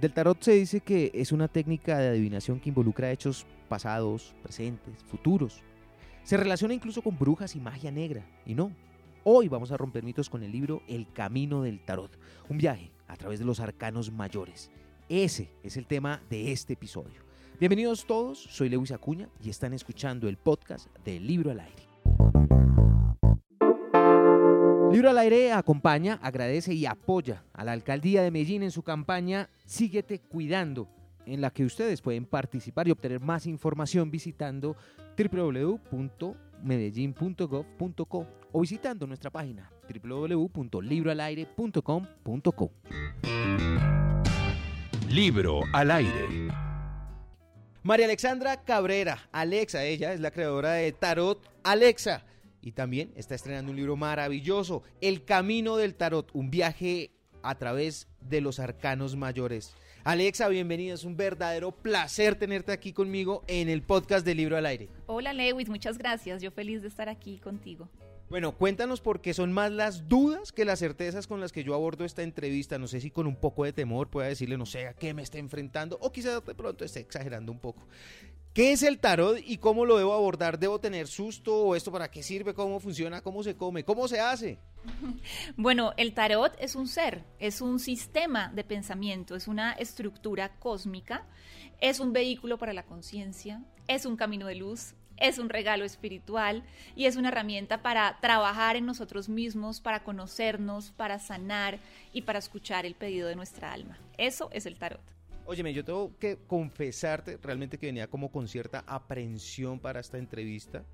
Del tarot se dice que es una técnica de adivinación que involucra hechos pasados, presentes, futuros. Se relaciona incluso con brujas y magia negra. Y no, hoy vamos a romper mitos con el libro El Camino del Tarot, un viaje a través de los arcanos mayores. Ese es el tema de este episodio. Bienvenidos todos, soy Lewis Acuña y están escuchando el podcast del Libro al Aire. Libro al Aire acompaña, agradece y apoya a la alcaldía de Medellín en su campaña Síguete Cuidando, en la que ustedes pueden participar y obtener más información visitando www.medellin.gov.co o visitando nuestra página www.libroalaire.com.co. Libro al aire. María Alexandra Cabrera, Alexa, ella es la creadora de Tarot Alexa y también está estrenando un libro maravilloso, El Camino del Tarot, un viaje a través de los arcanos mayores. Alexa, bienvenida, es un verdadero placer tenerte aquí conmigo en el podcast de Libro al Aire. Hola Lewis, muchas gracias, yo feliz de estar aquí contigo. Bueno, cuéntanos por qué son más las dudas que las certezas con las que yo abordo esta entrevista. No sé si con un poco de temor pueda decirle, no sé, a qué me está enfrentando o quizás de pronto esté exagerando un poco. ¿Qué es el tarot y cómo lo debo abordar? ¿Debo tener susto o esto para qué sirve? ¿Cómo funciona? ¿Cómo se come? ¿Cómo se hace? Bueno, el tarot es un ser, es un sistema de pensamiento, es una estructura cósmica, es un vehículo para la conciencia, es un camino de luz, es un regalo espiritual y es una herramienta para trabajar en nosotros mismos, para conocernos, para sanar y para escuchar el pedido de nuestra alma. Eso es el tarot. Óyeme, yo tengo que confesarte realmente que venía como con cierta aprensión para esta entrevista.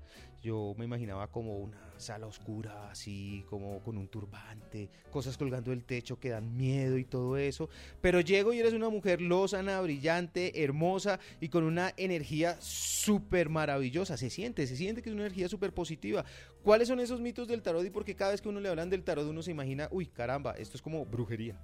Yo me imaginaba como una sala oscura, así como con un turbante, cosas colgando del techo que dan miedo y todo eso. Pero llego y eres una mujer lozana, brillante, hermosa y con una energía súper maravillosa. Se siente, se siente que es una energía súper positiva. ¿Cuáles son esos mitos del tarot y por qué cada vez que uno le hablan del tarot uno se imagina, uy, caramba, esto es como brujería?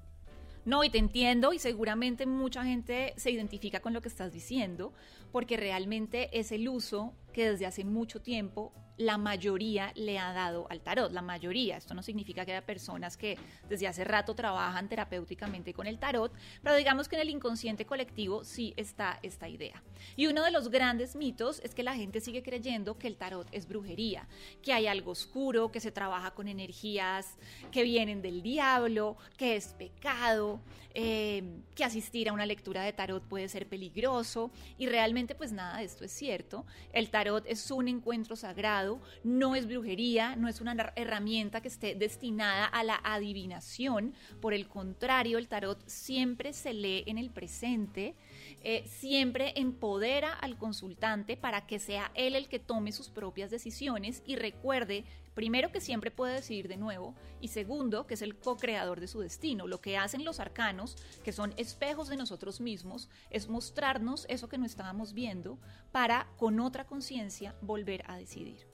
No, y te entiendo y seguramente mucha gente se identifica con lo que estás diciendo, porque realmente es el uso que desde hace mucho tiempo la mayoría le ha dado al tarot, la mayoría. Esto no significa que haya personas que desde hace rato trabajan terapéuticamente con el tarot, pero digamos que en el inconsciente colectivo sí está esta idea. Y uno de los grandes mitos es que la gente sigue creyendo que el tarot es brujería, que hay algo oscuro, que se trabaja con energías que vienen del diablo, que es pecado, eh, que asistir a una lectura de tarot puede ser peligroso y realmente pues nada de esto es cierto. El tarot es un encuentro sagrado, no es brujería, no es una herramienta que esté destinada a la adivinación. Por el contrario, el tarot siempre se lee en el presente, eh, siempre empodera al consultante para que sea él el que tome sus propias decisiones y recuerde primero que siempre puede decidir de nuevo y segundo que es el co-creador de su destino. Lo que hacen los arcanos, que son espejos de nosotros mismos, es mostrarnos eso que no estábamos viendo para con otra conciencia volver a decidir.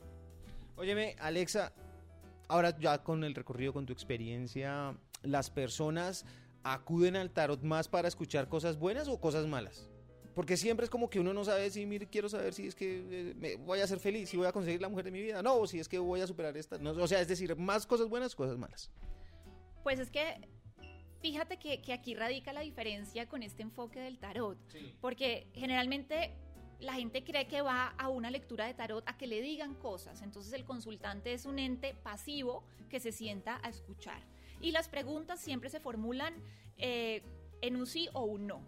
Óyeme, Alexa, ahora ya con el recorrido, con tu experiencia, ¿las personas acuden al tarot más para escuchar cosas buenas o cosas malas? Porque siempre es como que uno no sabe si, mire, quiero saber si es que eh, me voy a ser feliz, si voy a conseguir la mujer de mi vida, no, o si es que voy a superar esta. No, o sea, es decir, más cosas buenas, cosas malas. Pues es que fíjate que, que aquí radica la diferencia con este enfoque del tarot. Porque generalmente la gente cree que va a una lectura de tarot a que le digan cosas. Entonces el consultante es un ente pasivo que se sienta a escuchar. Y las preguntas siempre se formulan eh, en un sí o un no.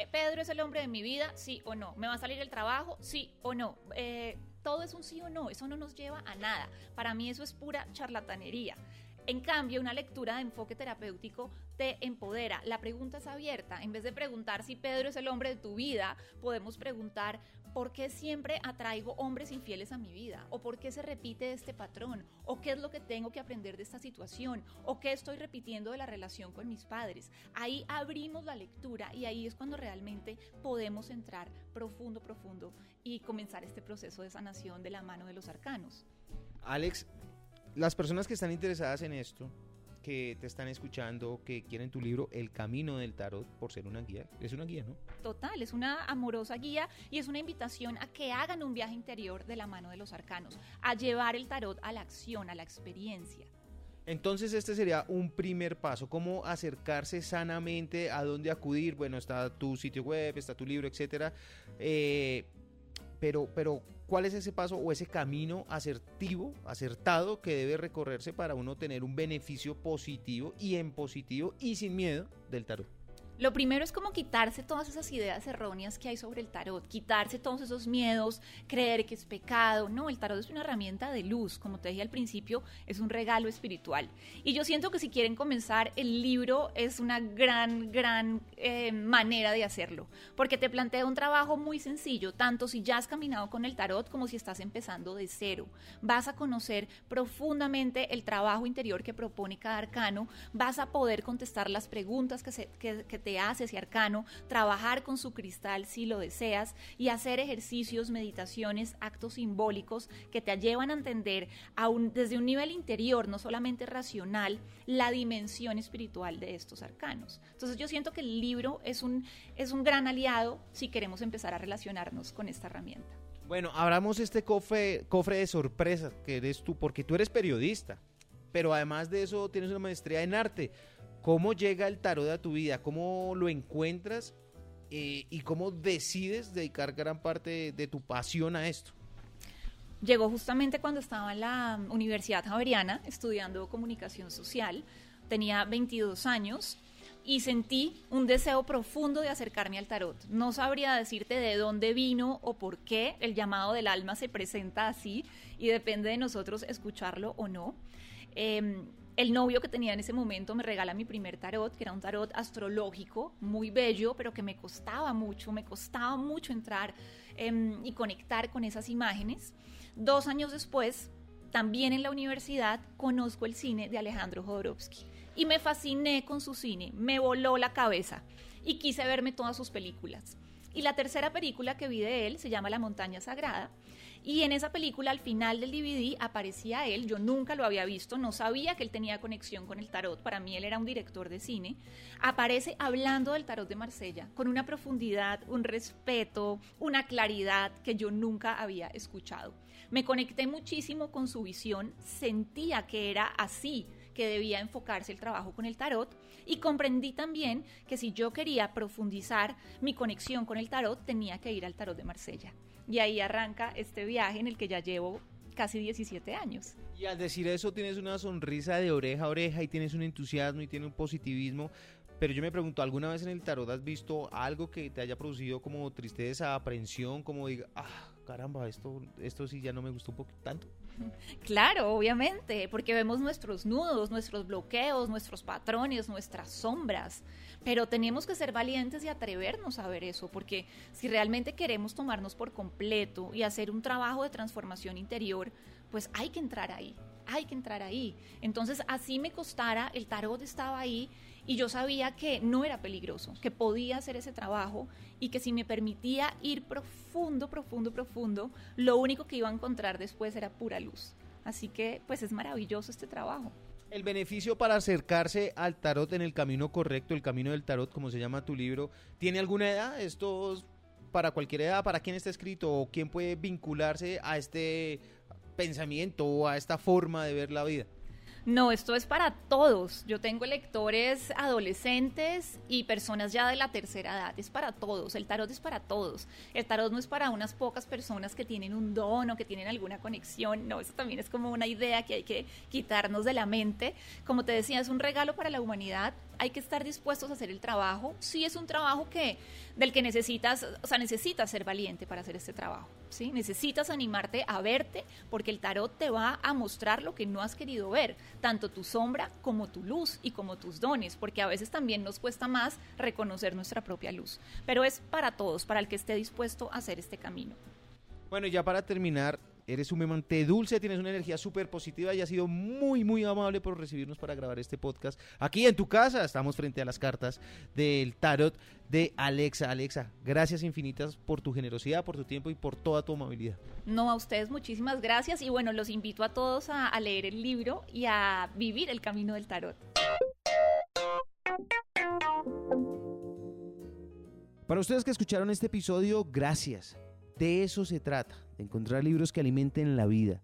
Eh, Pedro es el hombre de mi vida, sí o no. ¿Me va a salir el trabajo? Sí o no. Eh, todo es un sí o no, eso no nos lleva a nada. Para mí eso es pura charlatanería. En cambio, una lectura de enfoque terapéutico te empodera. La pregunta es abierta. En vez de preguntar si Pedro es el hombre de tu vida, podemos preguntar por qué siempre atraigo hombres infieles a mi vida, o por qué se repite este patrón, o qué es lo que tengo que aprender de esta situación, o qué estoy repitiendo de la relación con mis padres. Ahí abrimos la lectura y ahí es cuando realmente podemos entrar profundo, profundo y comenzar este proceso de sanación de la mano de los arcanos. Alex, las personas que están interesadas en esto, que te están escuchando, que quieren tu libro El Camino del Tarot, por ser una guía, es una guía, ¿no? Total, es una amorosa guía y es una invitación a que hagan un viaje interior de la mano de los arcanos, a llevar el tarot a la acción, a la experiencia. Entonces este sería un primer paso, cómo acercarse sanamente, a dónde acudir. Bueno, está tu sitio web, está tu libro, etcétera. Eh, pero, pero, ¿cuál es ese paso o ese camino asertivo, acertado que debe recorrerse para uno tener un beneficio positivo y en positivo y sin miedo del tarot? Lo primero es como quitarse todas esas ideas erróneas que hay sobre el tarot, quitarse todos esos miedos, creer que es pecado. No, el tarot es una herramienta de luz, como te dije al principio, es un regalo espiritual. Y yo siento que si quieren comenzar, el libro es una gran, gran eh, manera de hacerlo, porque te plantea un trabajo muy sencillo, tanto si ya has caminado con el tarot como si estás empezando de cero. Vas a conocer profundamente el trabajo interior que propone cada arcano, vas a poder contestar las preguntas que, se, que, que te hace ese arcano, trabajar con su cristal si lo deseas y hacer ejercicios, meditaciones, actos simbólicos que te llevan a entender desde un nivel interior, no solamente racional, la dimensión espiritual de estos arcanos. Entonces yo siento que el libro es un, es un gran aliado si queremos empezar a relacionarnos con esta herramienta. Bueno, abramos este cofre, cofre de sorpresa que eres tú, porque tú eres periodista, pero además de eso tienes una maestría en arte. ¿Cómo llega el tarot a tu vida? ¿Cómo lo encuentras? Eh, ¿Y cómo decides dedicar gran parte de, tu pasión a esto? Llegó justamente cuando estaba en la Universidad Javeriana estudiando comunicación social. Tenía 22 años y sentí un deseo profundo de acercarme al tarot. No sabría decirte de dónde vino o por qué el llamado del alma se presenta así y depende de nosotros escucharlo o no. Em, el novio que tenía en ese momento me regala mi primer tarot, que era un tarot astrológico, muy bello, pero que me costaba mucho, me costaba mucho entrar em, y conectar con esas imágenes. Dos años después, también en la universidad, conozco el cine de Alejandro Jodorowsky y me fasciné con su cine, me voló la cabeza y quise verme todas sus películas. Y la tercera película que vi de él se llama La montaña sagrada y en esa película, al final del DVD, aparecía él. Yo nunca lo había visto, no sabía que él tenía conexión con el tarot. Para mí, él era un director de cine. Aparece hablando del tarot de Marsella, con una profundidad, un respeto, una claridad que yo nunca había escuchado. Me conecté muchísimo con su visión, sentía que era así que debía enfocarse el trabajo con el tarot y comprendí también que si yo quería profundizar mi conexión con el tarot tenía que ir al tarot de Marsella. Y ahí arranca este viaje en el que ya llevo casi 17 años. Y al decir eso tienes una sonrisa de oreja a oreja y tienes un entusiasmo y tienes un positivismo. Pero yo me pregunto, ¿alguna vez en el tarot has visto algo que te haya producido como tristeza, aprensión, como diga, ah, caramba, esto, esto sí ya no me gustó un poco tanto? Claro, obviamente, porque vemos nuestros nudos, nuestros bloqueos, nuestros patrones, nuestras sombras, pero tenemos que ser valientes y atrevernos a ver eso, porque si realmente queremos tomarnos por completo y hacer un trabajo de transformación interior, pues hay que entrar ahí, hay que entrar ahí. Entonces, así me costara, el tarot estaba ahí y yo sabía que no era peligroso, que podía hacer ese trabajo y que si me permitía ir profundo, profundo, profundo, lo único que iba a encontrar después era pura luz. Así que pues es maravilloso este trabajo. El beneficio para acercarse al tarot en el camino correcto, el camino del tarot, como se llama tu libro, ¿tiene alguna edad? ¿Esto es para cualquier edad? ¿Para quién está escrito? ¿O quién puede vincularse a este pensamiento o a esta forma de ver la vida? No, esto es para todos. Yo tengo lectores adolescentes y personas ya de la tercera edad. Es para todos. El tarot es para todos. El tarot no es para unas pocas personas que tienen un don o que tienen alguna conexión. No, eso también es como una idea que hay que quitarnos de la mente. Como te decía, es un regalo para la humanidad hay que estar dispuestos a hacer el trabajo. Sí es un trabajo que del que necesitas, o sea, necesitas ser valiente para hacer este trabajo, ¿sí? Necesitas animarte a verte porque el tarot te va a mostrar lo que no has querido ver, tanto tu sombra como tu luz y como tus dones, porque a veces también nos cuesta más reconocer nuestra propia luz, pero es para todos, para el que esté dispuesto a hacer este camino. Bueno, ya para terminar, Eres un memante dulce, tienes una energía súper positiva y has sido muy, muy amable por recibirnos para grabar este podcast aquí en tu casa. Estamos frente a las cartas del tarot de Alexa. Alexa, gracias infinitas por tu generosidad, por tu tiempo y por toda tu amabilidad. No, a ustedes muchísimas gracias y bueno, los invito a todos a, a leer el libro y a vivir el camino del tarot. Para ustedes que escucharon este episodio, gracias. De eso se trata, de encontrar libros que alimenten la vida.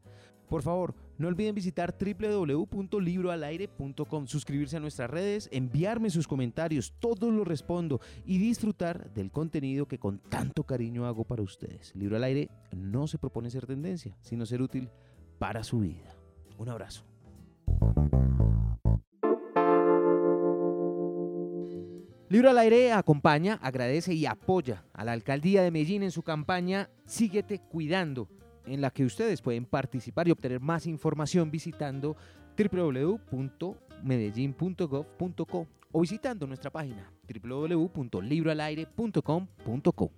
Por favor, No olviden visitar www.libroalaire.com, suscribirse a nuestras redes, enviarme sus comentarios, todos los respondo y disfrutar del contenido que con tanto cariño hago para ustedes. Libro al aire no se propone ser tendencia, sino ser útil para su vida. Un abrazo. Libro al Aire acompaña, agradece y apoya a la alcaldía de Medellín en su campaña Síguete Cuidando, en la que ustedes pueden participar y obtener más información visitando www.medellin.gov.co o visitando nuestra página www.libroalaire.com.co.